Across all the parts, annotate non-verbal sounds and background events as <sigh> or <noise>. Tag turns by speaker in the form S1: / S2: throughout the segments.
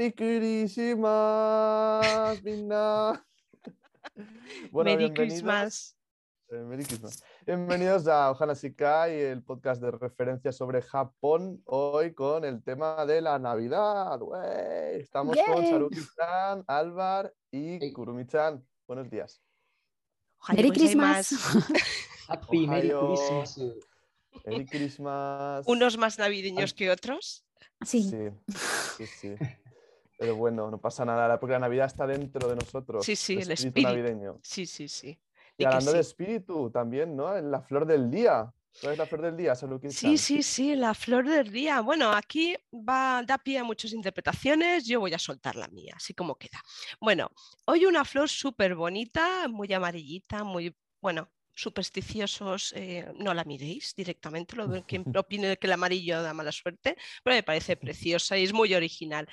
S1: Merry Christmas, Mina.
S2: Merry Christmas.
S1: Eh, Merry Christmas. Bienvenidos a Ohana Shikai, el podcast de referencia sobre Japón. Hoy con el tema de la Navidad. Estamos con Saruki-chan, Álvar y Kurumi-chan. Buenos días.
S3: Merry Christmas.
S4: Happy Merry Christmas.
S1: Merry Christmas.
S2: Unos más navideños que otros.
S3: Sí.
S1: Sí, sí, Pero bueno, no pasa nada, porque la Navidad está dentro de nosotros.
S2: Sí, sí, el
S1: espíritu, navideño.
S2: Sí, sí, sí.
S1: Y, hablando de espíritu también, ¿no? En la flor del día. ¿Cuál es la flor del día?
S2: Sí, sí, sí, la flor del día. Bueno, aquí va, da pie a muchas interpretaciones, yo voy a soltar la mía, así como queda. Bueno, hoy una flor súper bonita, muy amarillita, muy, bueno, supersticiosos, eh, no la miréis directamente, lo quien <laughs> opine que el amarillo da mala suerte, pero me parece preciosa y es muy original.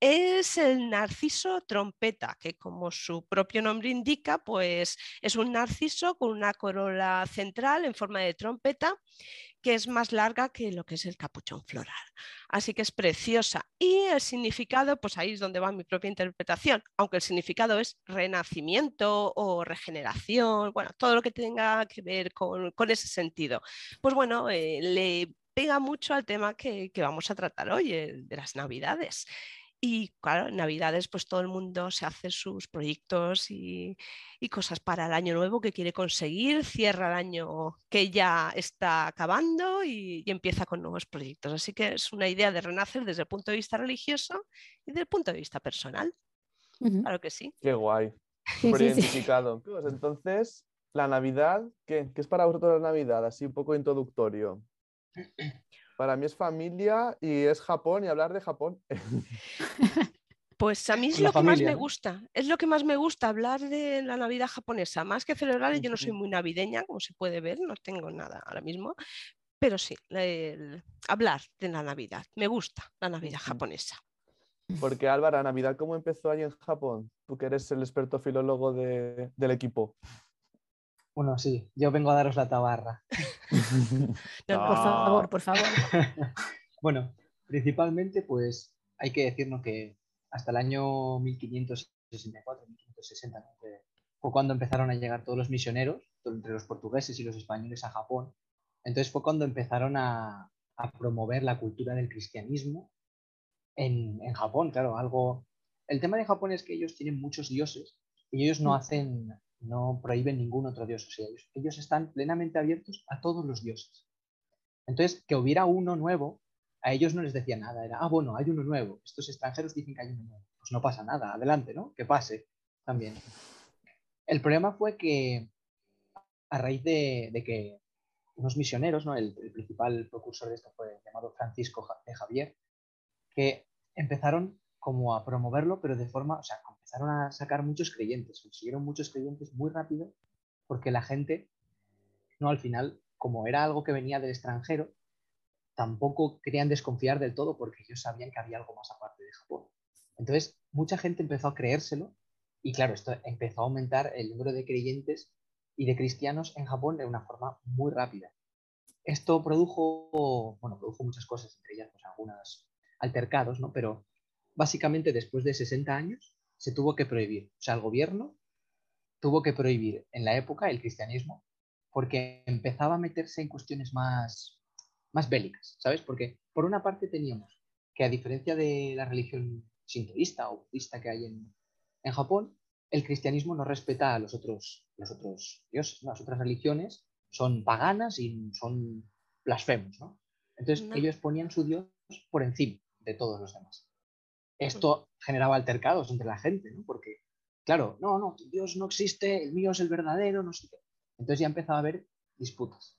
S2: Es el narciso trompeta, que como su propio nombre indica, pues es un narciso con una corola central en forma de trompeta que es más larga que lo que es el capuchón floral. Así que es preciosa. Y el significado, pues ahí es donde va mi propia interpretación, aunque el significado es renacimiento o regeneración, bueno, todo lo que tenga que ver con, ese sentido. Pues bueno, eh, le pega mucho al tema que, que vamos a tratar hoy, de las navidades. Y claro, en Navidades pues todo el mundo se hace sus proyectos y, cosas para el año nuevo que quiere conseguir, cierra el año que ya está acabando y, empieza con nuevos proyectos. Así que es una idea de renacer desde el punto de vista religioso y desde el punto de vista personal. Claro que sí.
S1: Qué guay. identificado. Entonces, la Navidad, ¿qué? ¿qué es para vosotros la Navidad? Así un poco introductorio. <clears throat> Para mí es familia y es Japón y hablar de Japón. <laughs>
S2: Pues a mí es lo que más me gusta, es lo que más me gusta, hablar de la Navidad japonesa, más que celebrar, yo no soy muy navideña, como se puede ver, no tengo nada ahora mismo, pero sí, hablar de la Navidad, me gusta la Navidad japonesa.
S1: Porque Álvaro, Navidad cómo empezó allí en Japón? Tú que eres el experto filólogo del equipo.
S4: Bueno, sí, yo vengo a daros la tabarra. <laughs>
S3: no, por favor, por favor. <laughs>
S4: bueno, principalmente, pues hay que decirnos que hasta el año 1564, 1560, fue cuando empezaron a llegar todos los misioneros, entre los portugueses y los españoles a Japón. Entonces fue cuando empezaron a, promover la cultura del cristianismo en, en, Japón, claro, algo... El tema de Japón es que ellos tienen muchos dioses y ellos no mm. hacen no prohíben ningún otro dios. O sea, ellos, están plenamente abiertos a todos los dioses. Entonces, que hubiera uno nuevo, a ellos no les decía nada. Era, ah, bueno, hay uno nuevo. Estos extranjeros dicen que hay uno nuevo. Pues no pasa nada, adelante, ¿no? Que pase también. El problema fue que a raíz de, que unos misioneros, ¿no? El, principal precursor de esto fue llamado Francisco de Javier, que empezaron como a promoverlo, pero de forma, o sea, empezaron a sacar muchos creyentes, consiguieron muchos creyentes muy rápido, porque la gente, no al final, como era algo que venía del extranjero, tampoco querían desconfiar del todo porque ellos sabían que había algo más aparte de Japón. Entonces, mucha gente empezó a creérselo y claro, esto empezó a aumentar el número de creyentes y de cristianos en Japón de una forma muy rápida. Esto produjo, bueno, produjo muchas cosas, entre ellas pues, algunos altercados, ¿no? Pero básicamente después de 60 años se tuvo que prohibir. O sea, el gobierno tuvo que prohibir en la época el cristianismo porque empezaba a meterse en cuestiones más, más bélicas, ¿sabes? Porque por una parte teníamos que a diferencia de la religión sintoísta o budista que hay en, en Japón, el cristianismo no respeta a los otros, los otros dioses, las otras religiones son paganas y son blasfemos, ¿no? Entonces ellos ponían su dios por encima de todos los demás esto generaba altercados entre la gente, ¿no? Porque, claro, no, no, Dios no existe, el mío es el verdadero, no sé qué. Entonces ya empezaba a haber disputas.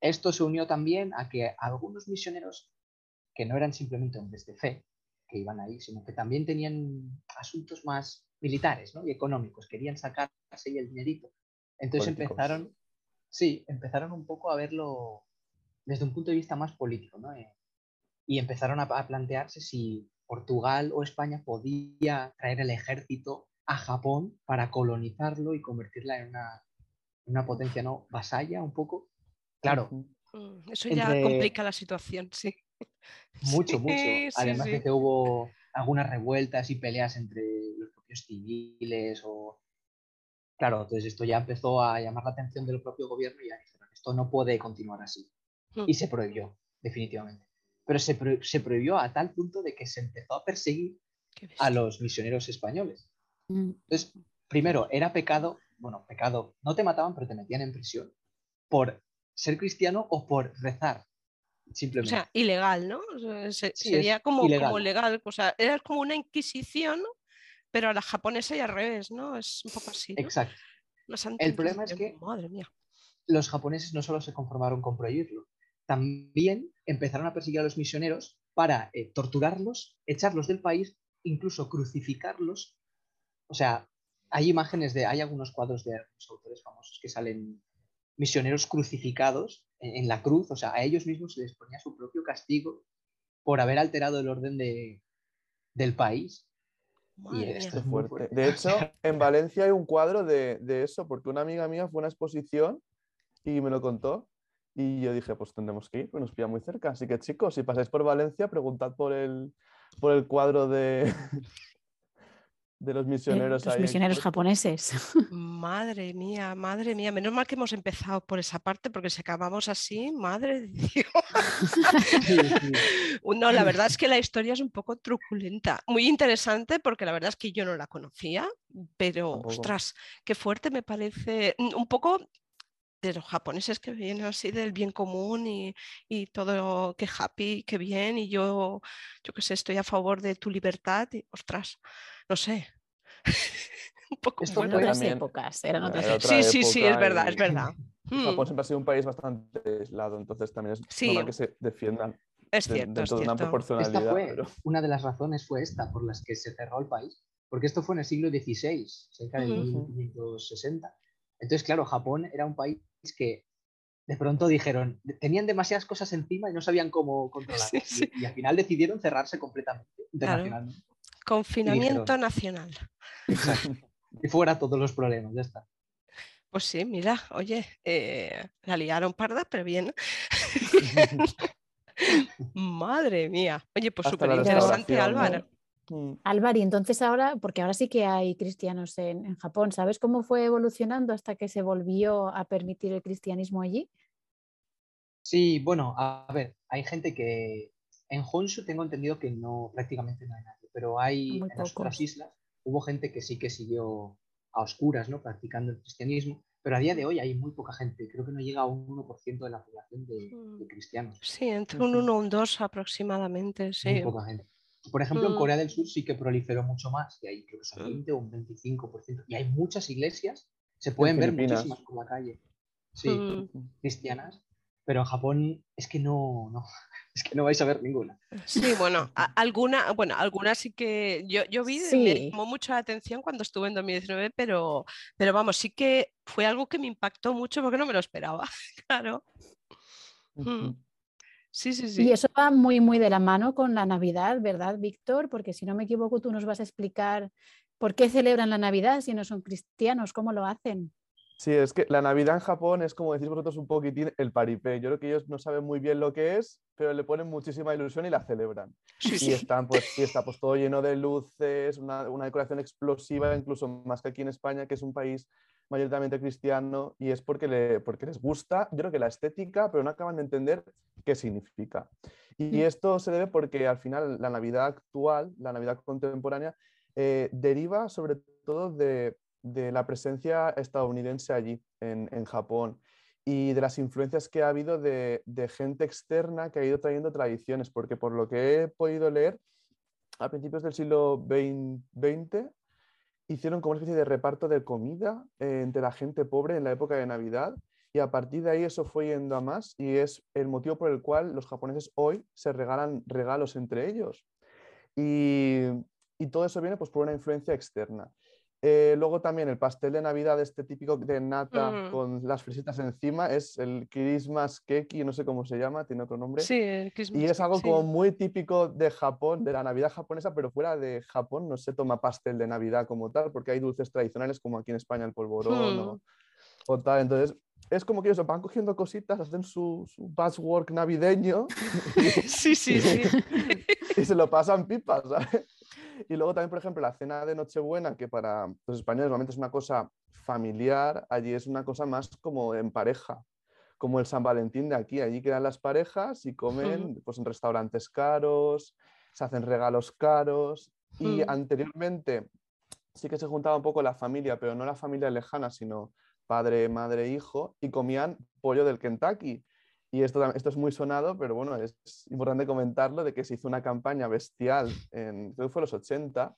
S4: Esto se unió también a que algunos misioneros, que no eran simplemente hombres de fe, que iban ahí, sino que también tenían asuntos más militares ¿no? y económicos, querían sacarse ahí el dinerito. Entonces empezaron, sí, empezaron un poco a verlo desde un punto de vista más político, ¿no? Eh, y empezaron a plantearse si Portugal o España podía traer el ejército a Japón para colonizarlo y convertirla en una, potencia no vasalla un poco. Claro.
S2: Mm, eso ya complica la situación, sí. <laughs>
S4: Mucho, mucho. Además de que hubo, algunas revueltas y peleas entre los propios civiles o... Claro, entonces esto ya empezó a llamar la atención del propio gobierno y ya dijeron, esto no puede continuar así.
S2: Hmm.
S4: Y se prohibió, definitivamente. Pero se, pro- se prohibió a tal punto de que se empezó a perseguir a los misioneros españoles.
S3: Mm.
S4: Entonces, primero, era pecado, bueno, pecado, no te mataban, pero te metían en prisión por ser cristiano o por rezar,
S2: O
S4: simplemente.
S2: sea, ilegal, ¿no? O sea, se-
S4: Sí,
S2: sería como,
S4: ilegal.
S2: como legal. O sea, era como una inquisición, pero a la japonesa y al revés, ¿no? Es un poco así. ¿no?
S4: Exacto. El problema es que-
S2: Madre mía.
S4: Los japoneses no solo se conformaron con prohibirlo, también empezaron a perseguir a los misioneros para eh, torturarlos, echarlos del país, incluso crucificarlos. O sea, hay imágenes de, hay algunos cuadros de algunos autores famosos que salen misioneros crucificados en, en la cruz, o sea, a ellos mismos se les ponía su propio castigo por haber alterado el orden de, del país.
S2: Madre
S4: esto es
S1: fuerte. De <laughs> hecho, en Valencia hay un cuadro de, de eso, porque una amiga mía fue a una exposición y me lo contó. Y yo dije, pues tendremos que ir, pues nos pilla muy cerca. Así que chicos, si pasáis por Valencia, preguntad por el, por el cuadro de, <laughs> de los
S3: Eh,
S1: misioneros
S3: Los
S1: ahí
S3: misioneros japoneses.
S2: Madre mía, madre mía. Menos mal que hemos empezado por esa parte, porque si acabamos así, madre de Dios.
S4: Sí, sí. <laughs>
S2: No, la verdad es que la historia es un poco truculenta. Muy interesante porque la verdad es que yo no la conocía, pero ostras, qué fuerte me parece. Un poco de los japoneses que vienen así del bien común y, y todo, qué happy, qué bien, y yo, yo qué sé, estoy a favor de tu libertad, y ostras, no sé. <laughs> un poco
S4: Esto
S2: fuerte.
S3: otras
S4: también-
S3: épocas, eran
S1: Era
S3: otras
S1: otra
S3: épocas.
S2: Sí, sí, sí, es verdad,
S1: y-
S2: es <laughs> verdad. Mm,
S1: Japón siempre ha sido un país bastante aislado, entonces también es
S2: Sí.
S1: normal que se defiendan
S2: es
S1: de-
S2: cierto, es
S1: dentro de una
S2: cierto.
S1: proporcionalidad.
S4: Esta fue
S1: pero-
S4: una de las razones fue esta por las que se cerró el país, porque esto fue en el siglo XVI, cerca del
S2: Ujú.
S4: 1560. Entonces, claro, Japón era un país que de pronto dijeron, tenían demasiadas cosas encima y no sabían cómo controlarlas.
S2: Sí, sí.
S4: Y, y al final decidieron cerrarse completamente internacionalmente.
S2: Confinamiento nacional. <laughs>
S4: Exacto. Y fuera todos los problemas, ya está.
S2: Pues sí, mira, oye, eh, la liaron parda, pero bien. <laughs> <laughs> Madre mía. Oye, pues súper interesante. Álvaro.
S1: Mm.
S3: Álvaro, y entonces ahora, porque ahora sí que hay cristianos en, en Japón, ¿sabes cómo fue evolucionando hasta que se volvió a permitir el cristianismo allí?
S4: Sí, bueno, a ver, hay gente que en Honshu tengo entendido que no, prácticamente no hay nadie, pero hay
S3: Muy
S4: en las otras islas hubo gente que sí que siguió a oscuras, ¿no? Practicando el cristianismo, pero a día de hoy hay muy poca gente, creo que no llega a un 1% de la población de, de
S2: Mm.
S4: cristianos,
S2: Sí, entre un
S1: Ujú.
S2: 1 o un 2 aproximadamente,
S4: muy
S2: sí.
S4: poca gente. Por ejemplo, en
S2: Mm.
S4: Corea del Sur sí que proliferó mucho más, y hay creo que son
S2: Mm.
S4: 20 o un 25%, y hay muchas iglesias, se pueden ver
S1: Filipinas.
S4: muchísimas por la calle, sí,
S2: Mm,
S4: cristianas, pero en Japón es que no, no, <laughs> es que no vais a ver ninguna.
S2: Sí, bueno, a- alguna, bueno, algunas sí que yo, yo vi, me
S3: Sí.
S2: llamó mucho la atención cuando estuve en 2019, pero, pero vamos, sí que fue algo que me impactó mucho porque no me lo esperaba, <laughs> claro. Mm. Sí, sí, sí.
S3: Y eso va muy, muy de la mano con la Navidad, ¿verdad, Víctor? Porque si no me equivoco, tú nos vas a explicar por qué celebran la Navidad si no son cristianos, cómo lo hacen.
S1: Sí, es que la Navidad en Japón es como decís vosotros un poquitín el paripé. Yo creo que ellos no saben muy bien lo que es, pero le ponen muchísima ilusión y la celebran.
S2: Sí,
S1: Y están, pues, está pues todo lleno de luces, una, una decoración explosiva, incluso más que aquí en España, que es un país mayoritariamente cristiano, y es porque, le, porque les gusta, yo creo que la estética, pero no acaban de entender qué significa. Y
S3: Mm.
S1: esto se debe porque al final la Navidad actual, la Navidad contemporánea, eh, deriva sobre todo de, de la presencia estadounidense allí, en, en Japón, y de las influencias que ha habido de, de gente externa que ha ido trayendo tradiciones, porque por lo que he podido leer, a principios del siglo XX hicieron como una especie de reparto de comida eh, entre la gente pobre en la época de Navidad y a partir de ahí eso fue yendo a más y es el motivo por el cual los japoneses hoy se regalan regalos entre ellos. Y, y todo eso viene pues, por una influencia externa. Eh, luego también el pastel de Navidad, este típico de nata
S2: Mm.
S1: con las fresitas encima, es el Christmas Keki, no sé cómo se llama, tiene otro nombre.
S2: Sí, el Christmas
S1: Y es
S2: cake,
S1: algo
S2: sí.
S1: como muy típico de Japón, de la Navidad japonesa, pero fuera de Japón no se toma pastel de Navidad como tal, porque hay dulces tradicionales como aquí en España el polvorón o,
S2: Hmm.
S1: o tal. Entonces, es como que ellos van cogiendo cositas, hacen su, su patchwork navideño <laughs>
S2: Sí, sí, sí. <laughs> <laughs>
S1: y se lo pasan pipas, ¿sabes? <laughs> Y luego también, por ejemplo, la cena de Nochebuena, que para los españoles normalmente es una cosa familiar, allí es una cosa más como en pareja, como el San Valentín de aquí. Allí quedan las parejas y comen pues, en restaurantes caros, se hacen regalos caros. Y
S2: Mm.
S1: anteriormente sí que se juntaba un poco la familia, pero no la familia lejana, sino padre, madre, hijo, y comían pollo del Kentucky. Y esto, esto es muy sonado, pero bueno, es importante comentarlo, de que se hizo una campaña bestial en, creo que fue los 80,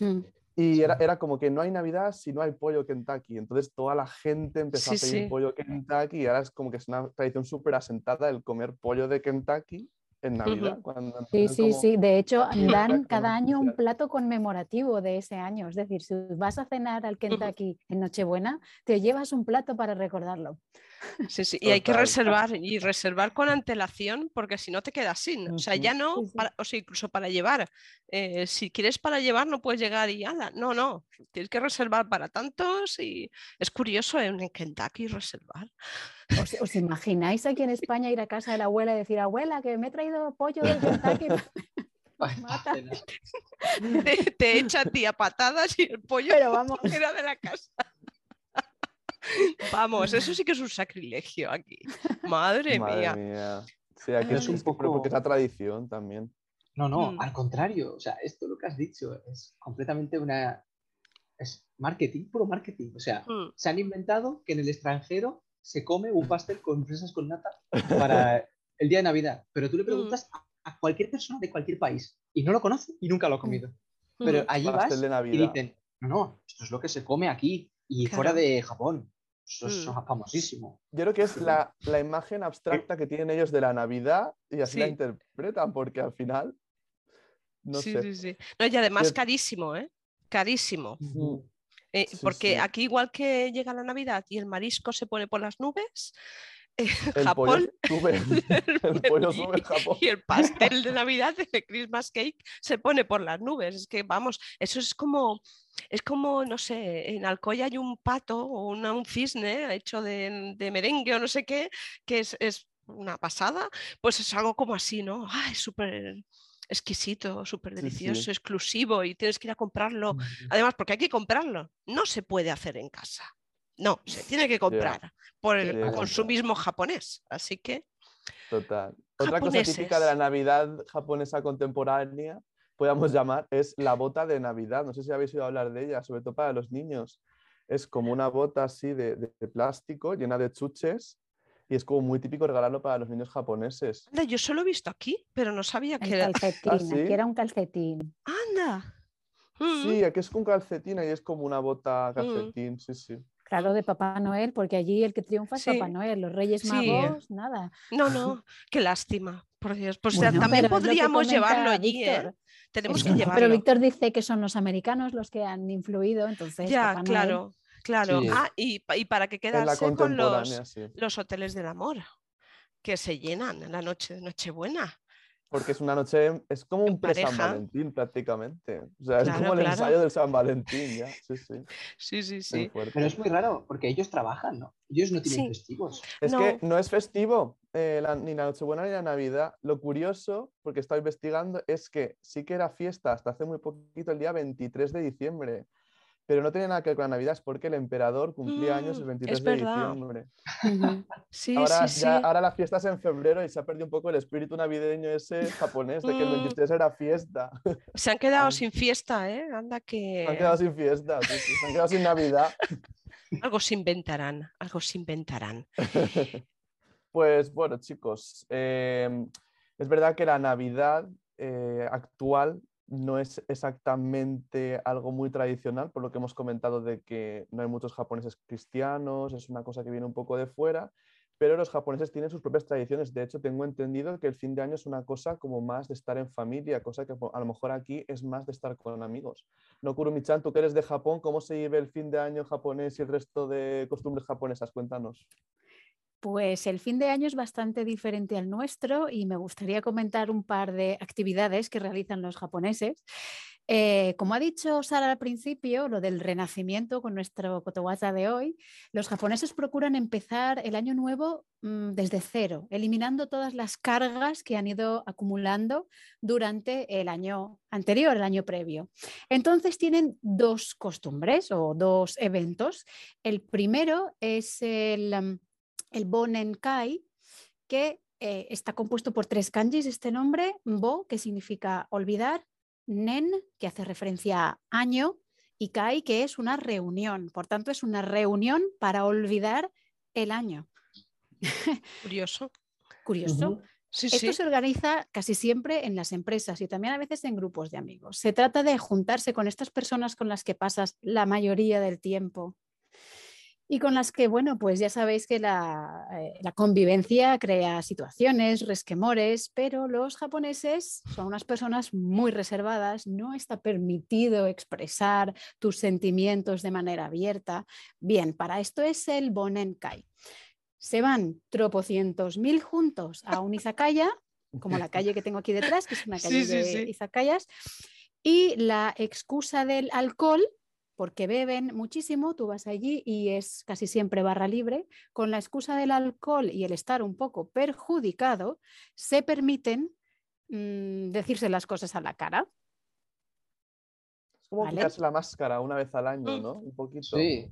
S3: Mm.
S1: y era, era como que no hay Navidad si no hay pollo Kentucky. Entonces toda la gente empezó
S2: Sí,
S1: a pedir
S2: sí.
S1: pollo Kentucky y ahora es como que es una tradición súper asentada el comer pollo de Kentucky en Navidad. cuando
S3: Sí, sí,
S1: como-
S3: sí. De hecho, <laughs> dan cada año un plato conmemorativo de ese año. Es decir, si vas a cenar al Kentucky en Nochebuena, te llevas un plato para recordarlo. <laughs>
S2: Sí, sí, Y hay que reservar y reservar con antelación porque si no te quedas sin. O sea, ya no, para- o sea, incluso para llevar. eh, si quieres para llevar no puedes llegar y ala. No, no. Tienes que reservar para tantos y es curioso en Kentucky reservar.
S3: ¿Os, os imagináis aquí en España ir a casa de la abuela y decir, abuela, que me he traído pollo del Kentucky? <laughs> Mata.
S4: cena.
S2: Te, te echa a ti a patadas y el pollo
S3: Pero vamos,
S2: fuera de la casa. Vamos, eso sí que es un sacrilegio aquí. Madre,
S1: Madre
S2: mía.
S1: mía. Sí, aquí es
S4: es
S1: un poco... porque es la tradición también.
S4: No, no,
S2: Mm.
S4: al contrario. O sea, esto lo que has dicho es completamente una. Es marketing, puro marketing. O sea,
S2: Mm,
S4: se han inventado que en el extranjero se come un pastel con fresas con nata <laughs> para el día de Navidad. Pero tú le preguntas a, a cualquier persona de cualquier país y no lo conoce y nunca lo ha comido. Pero
S2: mm.
S4: allí vas
S1: de
S4: y dicen, no, no, esto es lo que se come aquí y fuera de Japón. Esto es
S2: Mm.
S4: famosísimo.
S1: Yo creo que es la, la imagen abstracta que tienen ellos de la Navidad y así la interpretan, porque al final, no
S2: sí,
S1: sé.
S2: sí, sí. No, y además carísimo, ¿eh? Carísimo.
S1: Mm,
S2: Eh,
S1: Sí,
S2: porque
S1: sí.
S2: aquí igual que llega la Navidad y el marisco se pone por las nubes, <laughs> eh,
S1: El pollo <laughs> sube, el <laughs> pollo sube en Japón.
S2: y el pastel de Navidad, el Christmas cake, se pone por las nubes. Es que vamos, eso es como, es como, no sé, en Alcoy hay un pato o una- un cisne hecho de, de merengue o no sé qué, que es, es una pasada, pues es algo como así, ¿no? Ay, súper exquisito, súper delicioso,
S1: sí.
S2: exclusivo y tienes que ir a comprarlo. Además, porque hay que comprarlo, no se puede hacer en casa. No, se tiene que comprar por el consumismo japonés. Así que
S1: Total. Otra cosa típica de la. Navidad japonesa contemporánea, podríamos llamar, es la bota de Navidad. No sé si habéis oído hablar de ella, sobre todo para los niños. Es como una bota así de, de- de plástico llena de chuches y es como muy típico regalarlo para los niños japoneses.
S2: Anda, yo solo he visto aquí, pero no sabía que
S3: el
S2: era.
S3: calcetín,
S1: ¿sí?
S3: aquí era un calcetín.
S2: Anda. Mm,
S1: Sí, aquí es con calcetín y es como una bota calcetín, sí, sí.
S3: Claro, de Papá Noel, porque allí el que triunfa es Papá. Noel, los Reyes
S2: Sí.
S3: Magos, nada.
S2: No, no, <laughs> qué lástima. Por Dios. Pues
S4: Bueno,
S2: también
S3: que
S2: podríamos llevarlo allí, ¿eh?
S3: Víctor.
S2: Tenemos
S3: Es
S2: que
S3: que-
S2: llevarlo.
S3: Pero Víctor dice que son los americanos los que han influido, entonces
S2: ya,
S3: Papá Noel-
S2: claro.
S4: Sí.
S2: Ah, y, pa- y para que
S1: la
S2: quedarse con los,
S1: sí.
S2: los hoteles del amor, que se llenan en la noche de Nochebuena.
S1: Porque es una noche, es como un pre-San. Valentín prácticamente. O sea, es como el
S2: claro.
S1: ensayo del San Valentín, ya. Sí, sí.
S2: Sí, sí, sí.
S4: Pero es muy raro porque ellos trabajan, ¿no? Ellos no tienen
S2: Sí.
S4: festivos.
S1: Es
S2: No.
S1: que no es festivo, eh, la- ni la Nochebuena ni la Navidad. Lo curioso, porque estaba investigando, es que sí que era fiesta hasta hace muy poquito, el día 23 de diciembre. Pero no tenía nada que ver con la Navidad, es porque el emperador cumplía años el
S2: Mm,
S1: 23
S2: es
S1: de diciembre. <laughs>
S2: Sí,
S1: Ahora,
S2: sí,
S1: ya-
S2: sí.
S1: ahora la fiesta es en febrero y se ha perdido un poco el espíritu navideño ese japonés de que el
S2: Mm.
S1: 23 era fiesta. <laughs>
S2: Se han quedado sin fiesta, ¿eh? Anda que
S1: Se han quedado sin fiesta, sí, sí, se han quedado sin Navidad. <laughs>
S2: algo se inventarán, algo se inventarán.
S1: Pues bueno, chicos, em, es verdad que la Navidad eh, actual no es exactamente algo muy tradicional, por lo que hemos comentado de que no hay muchos japoneses cristianos, es una cosa que viene un poco de fuera, pero los japoneses tienen sus propias tradiciones. De hecho, tengo entendido que el fin de año es una cosa como más de estar en familia, cosa que a lo mejor aquí es más de estar con amigos. No, Kurumi-chan, tú que eres de Japón, ¿cómo se vive el fin de año japonés y el resto de costumbres japonesas? Cuéntanos.
S3: Pues el fin de año es bastante diferente al nuestro y me gustaría comentar un par de actividades que realizan los japoneses. Eh, como ha dicho Sara al principio, lo del renacimiento con nuestro Kotowaza de hoy, los japoneses procuran empezar el año nuevo mm, desde cero, eliminando todas las cargas que han ido acumulando durante el año anterior, el año previo. Entonces tienen dos costumbres o dos eventos. El primero es el, mm, el Bonenkai, que eh, está compuesto por tres kanjis este nombre, Bo, que significa olvidar, Nen, que hace referencia a año, y Kai, que es una reunión. Por tanto, es una reunión para olvidar el año. <laughs>
S2: Curioso.
S3: Curioso. Esto se organiza casi siempre en las empresas y también a veces en grupos de amigos. Se trata de juntarse con estas personas con las que pasas la mayoría del tiempo y con las que, bueno, pues ya sabéis que la, eh, la, convivencia crea situaciones, resquemores, pero los japoneses son unas personas muy reservadas, no está permitido expresar tus sentimientos de manera abierta. Bien, para esto es el Bonenkai. Se van tropocientos mil juntos a un izakaya, como la calle que tengo aquí detrás, que es una calle de izakayas, y la excusa del alcohol porque beben muchísimo, tú vas allí y es casi siempre barra libre, con la excusa del alcohol y el estar un poco perjudicado, se permiten mm, decirse las cosas a la cara.
S1: Es como quitarse la máscara una vez al año, mm. ¿no? Un poquito.
S4: Sí.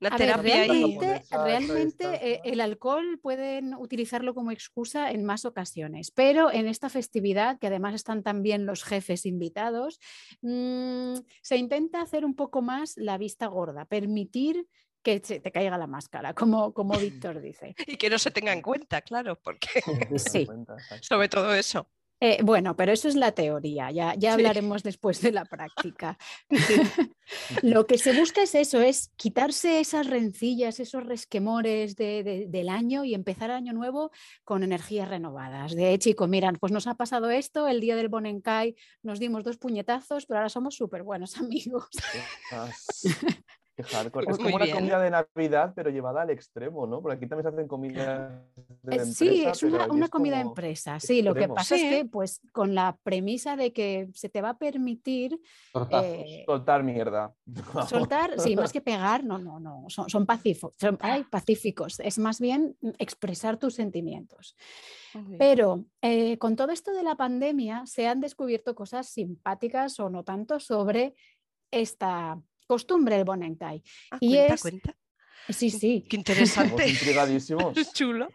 S2: Mm.
S3: realmente, eh, el alcohol pueden utilizarlo como excusa en más ocasiones, pero en esta festividad, que además están también los jefes invitados, mm, se intenta hacer un poco más la vista gorda, permitir que te caiga la máscara, como, como <laughs> Víctor dice.
S2: Y que no se tenga en cuenta, claro, porque
S3: sí. <laughs>
S2: sobre todo eso.
S3: Eh, bueno, pero eso es la teoría, ya, ya hablaremos después de la práctica. <laughs> Lo que se busca es eso, es quitarse esas rencillas, esos resquemores del año y empezar el año nuevo con energías renovadas. De chico, miran, pues nos ha pasado esto, el día del Bonenkai nos dimos dos puñetazos, pero ahora somos súper buenos <laughs> amigos. <laughs>
S1: Es como una comida de Navidad, pero llevada al extremo, ¿no? Porque aquí también se hacen comidas de
S3: eh,
S1: empresa.
S3: Sí, es una, comida de empresa. Sí, lo que pasa es que, pues, con la premisa de que se te va a permitir
S1: eh, soltar mierda. <laughs>
S3: Soltar, sí, más que pegar, no, no, no. Son, son, pacíficos, son pacíficos. Es más bien expresar tus sentimientos. Pero eh, con todo esto de la pandemia se han descubierto cosas simpáticas o no tanto sobre esta costumbre el Bonenkai.
S2: Ah,
S3: y
S2: cuenta,
S3: es...
S2: cuenta.
S3: Sí, sí.
S2: Qué interesante.
S1: intrigadísimos. <laughs>
S2: Chulo.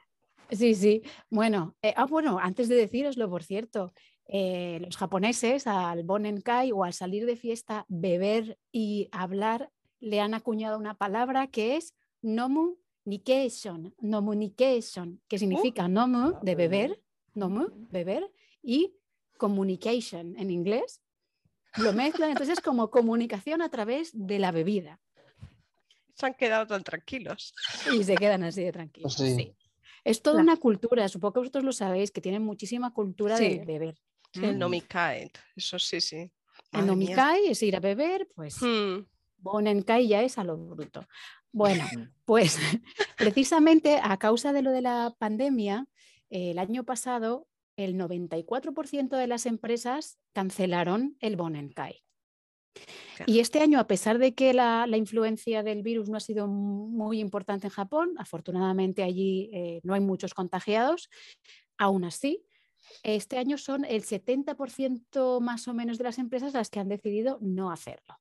S3: Sí, sí. Bueno, eh, ah, bueno, antes de deciroslo, por cierto, eh, los japoneses al Bonenkai o al salir de fiesta, beber y hablar, le han acuñado una palabra que es nomu nikation, nomunication, que significa nomu de beber, nomu, beber, y communication en inglés, lo mezclan, entonces es como comunicación a través de la bebida.
S2: Se han quedado tan tranquilos.
S3: Y se quedan así de tranquilos. Sí. Es toda una cultura, supongo que vosotros lo sabéis, que tienen muchísima cultura de beber.
S2: Sí, el nomikai, eso sí, sí.
S3: El nomikai es ir a beber, pues
S2: hmm.
S3: Bonenkai ya es a lo bruto. Bueno, pues <laughs> precisamente a causa de lo de la pandemia, el año pasado el 94% de las empresas cancelaron el Bonenkai. Y este año, a pesar de que la, influencia del virus no ha sido muy importante en Japón, afortunadamente allí eh, no hay muchos contagiados, aún así, este año son el 70% más o menos de las empresas las que han decidido no hacerlo.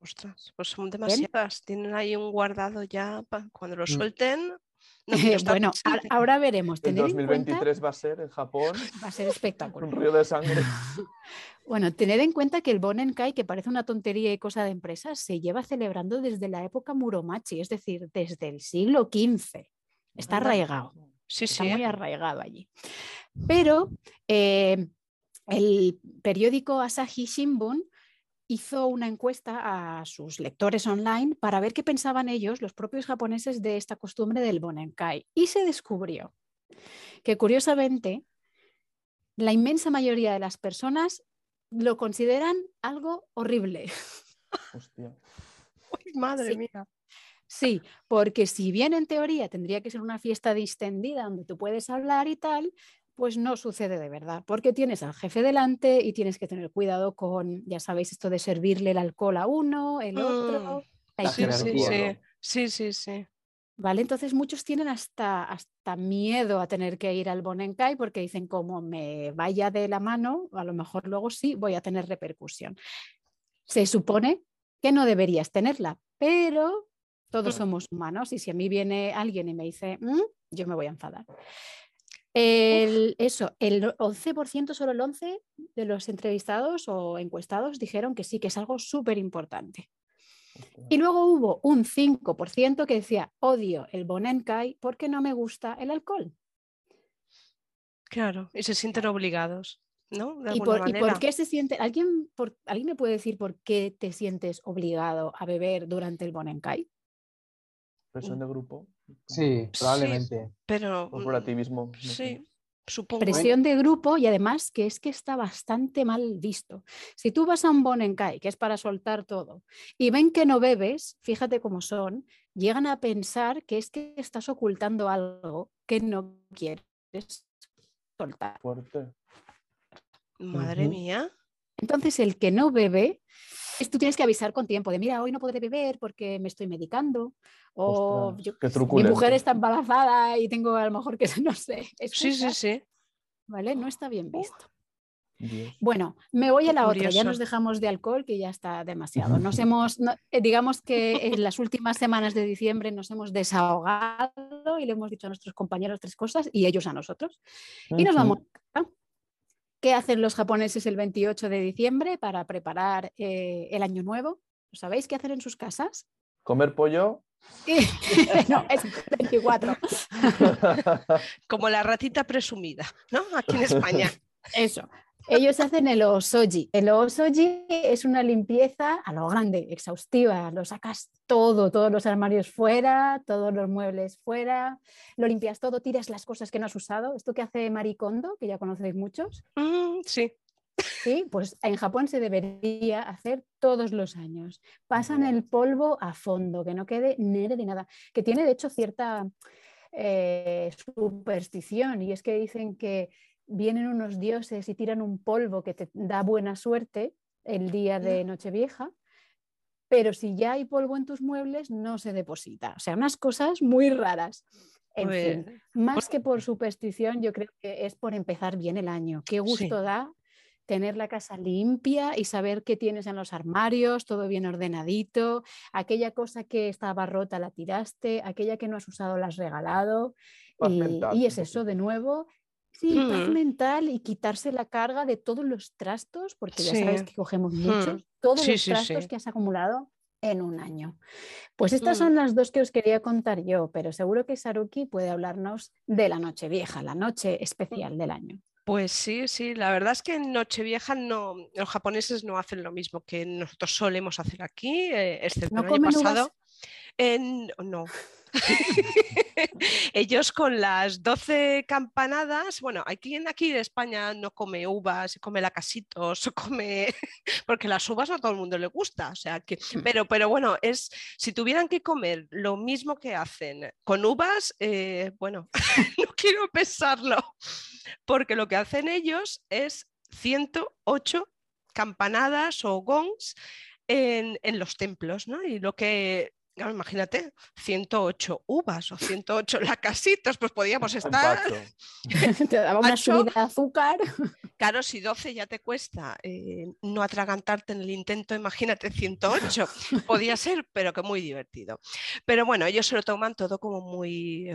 S2: Ostras, pues son demasiadas. Tienen ahí un guardado ya cuando lo mm. suelten.
S3: Bueno, ahora veremos.
S1: El 2023 va a ser en Japón. <laughs>
S3: Va a ser espectacular.
S1: Un río de sangre. <laughs>
S3: Bueno, tened en cuenta que el Bonenkai, que parece una tontería y cosa de empresas, se lleva celebrando desde la época Muromachi, es decir, desde el siglo XV. Está arraigado.
S2: Sí,
S3: Está muy arraigado allí. Pero eh, el periódico Asahi Shimbun hizo una encuesta a sus lectores online para ver qué pensaban ellos, los propios japoneses, de esta costumbre del Bonenkai. Y se descubrió que curiosamente la inmensa mayoría de las personas lo consideran algo horrible. <laughs>
S1: Hostia.
S2: madre mía.
S3: Sí, porque si bien en teoría tendría que ser una fiesta distendida donde tú puedes hablar y tal, pues no sucede de verdad, porque tienes al jefe delante y tienes que tener cuidado con, ya sabéis, esto de servirle el alcohol a uno, el otro.
S2: Mm. Sí, sí, sí, sí, sí, sí.
S3: ¿Vale? Entonces muchos tienen hasta, hasta miedo a tener que ir al Bonenkai porque dicen como me vaya de la mano, a lo mejor luego sí voy a tener repercusión. Se supone que no deberías tenerla, pero todos mm. somos humanos y si a mí viene alguien y me dice, mm", yo me voy a enfadar. El, eso, el 11%, solo el 11% de los entrevistados o encuestados dijeron que sí, que es algo súper importante. Y luego hubo un 5% que decía, odio el Bonenkai porque no me gusta el alcohol.
S2: Claro, y se sienten obligados, ¿no?
S3: ¿Y por, qué se siente? ¿Alguien, por, ¿Alguien me puede decir por qué te sientes obligado a beber durante el Bonenkai?
S1: Presión de grupo.
S4: Sí, probablemente.
S2: pero.
S1: Corporativismo.
S2: sí. Supongo.
S3: Presión de grupo y además que es que está bastante mal visto. Si tú vas a un Bonenkai, que es para soltar todo, y ven que no bebes, fíjate cómo son, llegan a pensar que es que estás ocultando algo que no quieres soltar.
S1: Fuerte.
S2: Madre mía.
S3: Entonces, el que no bebe tú tienes que avisar con tiempo de, mira, hoy no podré beber porque me estoy medicando, o mi mujer está embarazada y tengo a lo mejor que, <laughs> no sé.
S2: Sí, sí, sí.
S3: ¿Vale? No está bien visto. Bueno, me voy a la otra, ya nos dejamos de alcohol, que ya está demasiado. <laughs> Nos hemos, eh, digamos que en las últimas semanas de diciembre nos hemos desahogado y le hemos dicho a nuestros compañeros tres cosas y ellos a nosotros. Y nos vamos ¿Qué hacen los japoneses el 28 de diciembre para preparar eh, el año nuevo? ¿Lo sabéis qué hacer en sus casas?
S1: ¿Comer pollo? <laughs>
S3: no, es 24.
S2: Como la ratita presumida, ¿no? Aquí en España.
S3: Eso. Ellos hacen el osoji. El osoji es una limpieza a lo grande, exhaustiva. Lo sacas todo, todos los armarios fuera, todos los muebles fuera, lo limpias todo, tiras las cosas que no has usado. Esto que hace Maricondo, que ya conocéis muchos.
S2: Mm, sí.
S3: Sí, pues en Japón se debería hacer todos los años. Pasan el polvo a fondo, que no quede nere de nada, que tiene de hecho cierta eh, superstición y es que dicen que vienen unos dioses y tiran un polvo que te da buena suerte el día de Nochevieja, pero si ya hay polvo en tus muebles, no se deposita. O sea, unas cosas muy raras. En fin, pues, más que por superstición, yo creo que es por empezar bien el año. Qué gusto da tener la casa limpia y saber qué tienes en los armarios, todo bien ordenadito, aquella cosa que estaba rota la tiraste, aquella que no has usado la has regalado. y, es eso de nuevo, Sí, paz mm. mental y quitarse la carga de todos los trastos, porque ya sabes que cogemos mm. muchos, todos los trastos que has acumulado en un año. Pues estas mm. son las dos que os quería contar yo, pero seguro que Saruki puede hablarnos de la noche vieja, la noche especial del año.
S2: Pues sí, sí, la verdad es que en Nochevieja no, los japoneses no hacen lo mismo que nosotros solemos hacer aquí, eh, excepto el año pasado. En, no, <laughs> <laughs> Ellos con las 12 campanadas, bueno, aquí en aquí de España no come uvas, se come lacasitos, <laughs> come porque las uvas no a todo el mundo le gusta, o sea que, mm. pero, pero bueno, es si tuvieran que comer lo mismo que hacen con uvas, eh, bueno, <laughs> no quiero pensarlo, porque lo que hacen ellos es 108 campanadas o gongs en, en, los templos, ¿no? Y lo que imagínate, 108 uvas o 108 <laughs> lacasitos, pues podíamos estar. <laughs>
S3: te daba una subida de azúcar.
S2: Claro, si 12 ya te cuesta eh, no atragantarte en el intento, imagínate 108. Podía ser, pero que muy divertido. Pero bueno, ellos se lo toman todo como muy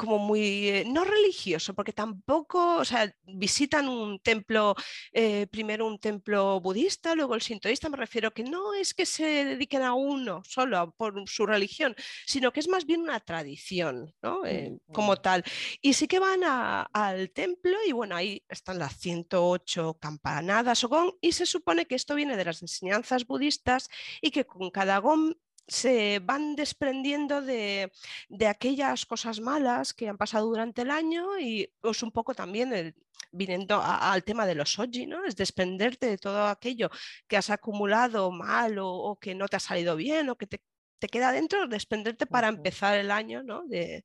S2: como muy, eh, no religioso, porque tampoco, o sea, visitan un templo, eh, primero un templo budista, luego el sintoísta, me refiero que no es que se dediquen a uno solo por su religión, sino que es más bien una tradición, ¿no? Eh, como tal. Y sí que van al templo y bueno, ahí están las 108 campanadas o gong y se supone que esto viene de las enseñanzas budistas y que con cada gong se van desprendiendo de, aquellas cosas malas que han pasado durante el año y es pues, un poco también el, viniendo al tema de los oji, ¿no? Es desprenderte de todo aquello que has acumulado mal o, que no te ha salido bien o que te, queda dentro, desprenderte para empezar el año ¿no? de,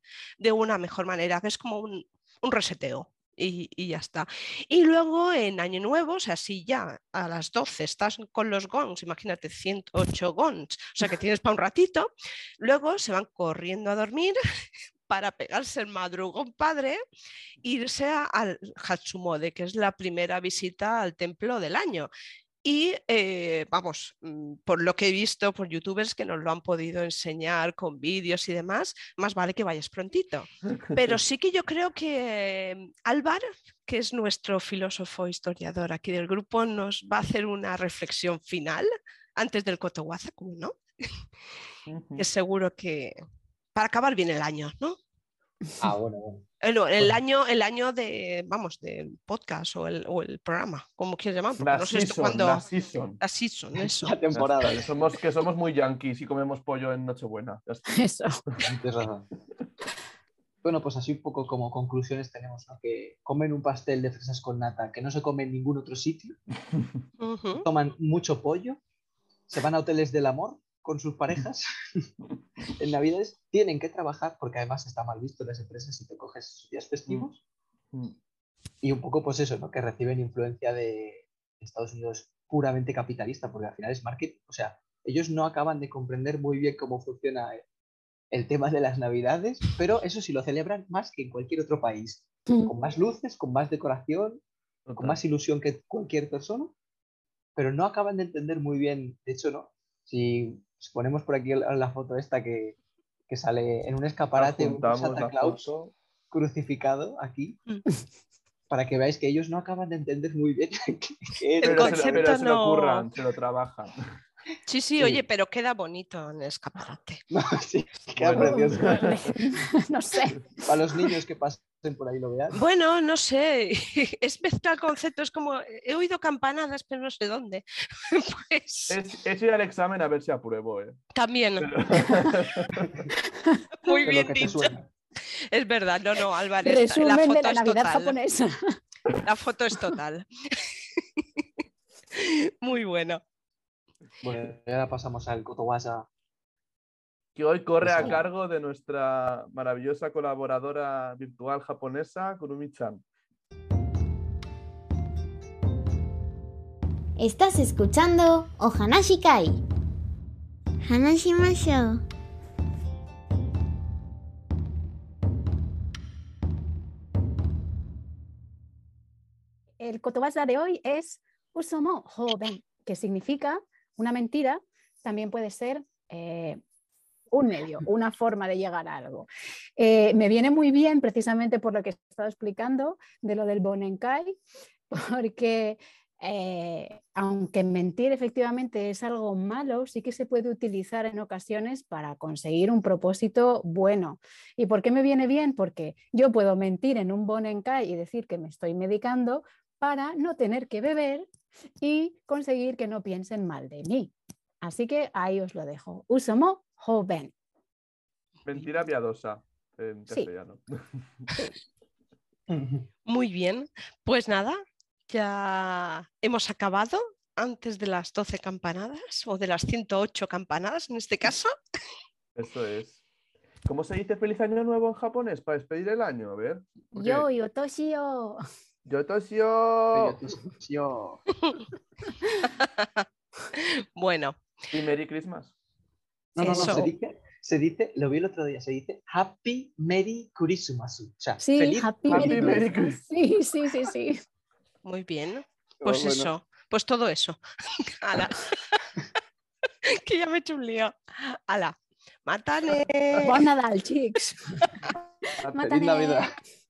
S2: una mejor manera, que es como un, reseteo. Y, ya está. Y luego en Año Nuevo, o sea, si ya a las 12 estás con los gongs, imagínate 108 gongs, o sea que tienes para un ratito, luego se van corriendo a dormir <laughs> para pegarse el madrugón padre, irse al Hatsumode, que es la primera visita al templo del año. Y eh, vamos, mm, por lo que he visto por youtubers que nos lo han podido enseñar con vídeos y demás, más vale que vayas prontito. Pero <laughs> sí que yo creo que mm, Álvaro, que es nuestro filósofo historiador aquí del grupo, nos va a hacer una reflexión final antes del Cotowaza, como no. <laughs> Es seguro que para acabar bien el año, ¿no?
S4: Ah, bueno, bueno.
S2: El, el, año, el año de, vamos, del podcast o el, o el programa, como quieres llamar, porque no sé
S1: season,
S2: cuándo.
S1: La season. <laughs>
S2: La season, eso.
S4: La temporada.
S1: Que somos, <laughs> que somos muy yankees y comemos pollo en Nochebuena.
S3: Eso. <laughs>
S4: bueno, pues así un poco como conclusiones tenemos, ¿no? Que comen un pastel de fresas con nata que no se come en ningún otro sitio,
S2: Uh -huh.
S4: toman mucho pollo, se van a hoteles del amor con sus parejas <laughs> en Navidades, tienen que trabajar porque además está mal visto en las empresas si te coges esos días festivos.
S1: Mm.
S4: Y un poco pues eso, ¿no? Que reciben influencia de Estados Unidos puramente capitalista, porque al final es marketing. O sea, ellos no acaban de comprender muy bien cómo funciona el tema de las Navidades, pero eso sí lo celebran más que en cualquier otro país. Con más luces, con más decoración, con más ilusión que cualquier persona, pero no acaban de entender muy bien, de hecho, ¿no? Si ponemos por aquí la foto esta que, que sale en un escaparate un Santa Claus crucificado aquí,
S2: Mm. <laughs>
S4: para que veáis que ellos no acaban de entender muy bien <laughs> qué, qué
S2: El
S4: es.
S1: Pero, se, lo-
S2: concepto
S1: pero se lo
S2: no-
S1: curran, se lo trabajan.
S2: Sí, sí,
S4: Sí.
S2: oye, pero queda bonito en el escaparate. <laughs>
S4: No, sí, queda
S1: Bueno.
S4: precioso. <laughs> <laughs>
S3: no sé.
S4: Para los niños que pasen por ahí lo vean.
S2: Bueno, no sé, es mezclar conceptos como he oído campanadas, pero no sé dónde. Pues
S1: Es, es ir al examen a ver si apruebo, ¿eh?
S2: también,
S1: Pero-
S2: muy bien dicho. Es verdad, no, no, Álvarez, esta- la
S3: Resumen
S2: foto
S3: de la
S2: es
S3: Navidad
S2: total.
S3: japonesa.
S2: La foto es total. Muy bueno.
S4: Bueno, y ahora pasamos al Kotowasa.
S1: que hoy corre a
S4: Eso.
S1: cargo de nuestra maravillosa colaboradora virtual japonesa, Kurumi-chan.
S5: Estás escuchando Ohanashi Kai. Hanashimashou.
S3: El kotobasa de hoy es usomo joven, que significa una mentira, también puede ser eh, un medio, una forma de llegar a algo. Eh, me viene muy bien precisamente por lo que he estado explicando de lo del Bonenkai, <laughs> porque eh, aunque mentir efectivamente es algo malo, sí que se puede utilizar en ocasiones para conseguir un propósito bueno. ¿Y por qué me viene bien? Porque yo puedo mentir en un Bonenkai y decir que me estoy medicando para no tener que beber y conseguir que no piensen mal de mí. Así que ahí os lo dejo. Usomo joven.
S1: Mentira piadosa en
S3: Sí.
S1: castellano. <laughs>
S2: Muy bien. Pues nada, ya hemos acabado antes de las 12 campanadas o de las 108 campanadas en este caso.
S1: Eso es. ¿Cómo se dice feliz año nuevo en japonés para despedir el año? A ver.
S3: Yo, yo, toshio.
S1: Yo tosio
S4: Yo- <laughs>
S2: Bueno,
S1: y Merry Christmas.
S4: No, no, no,
S2: Eso.
S4: se dice, se dice, lo vi el otro día, se dice Happy Merry Christmas. O sea,
S3: Sí,
S4: feliz
S3: happy,
S1: Happy
S3: Merry
S1: Merry
S3: Christmas. Sí, sí, sí, sí.
S2: muy bien.
S4: Oh,
S2: Pues
S4: bueno.
S2: eso, pues todo eso. <laughs> Ala. <laughs> que ya me he hecho un lío. Ala, mátale.
S3: Bon Nadal,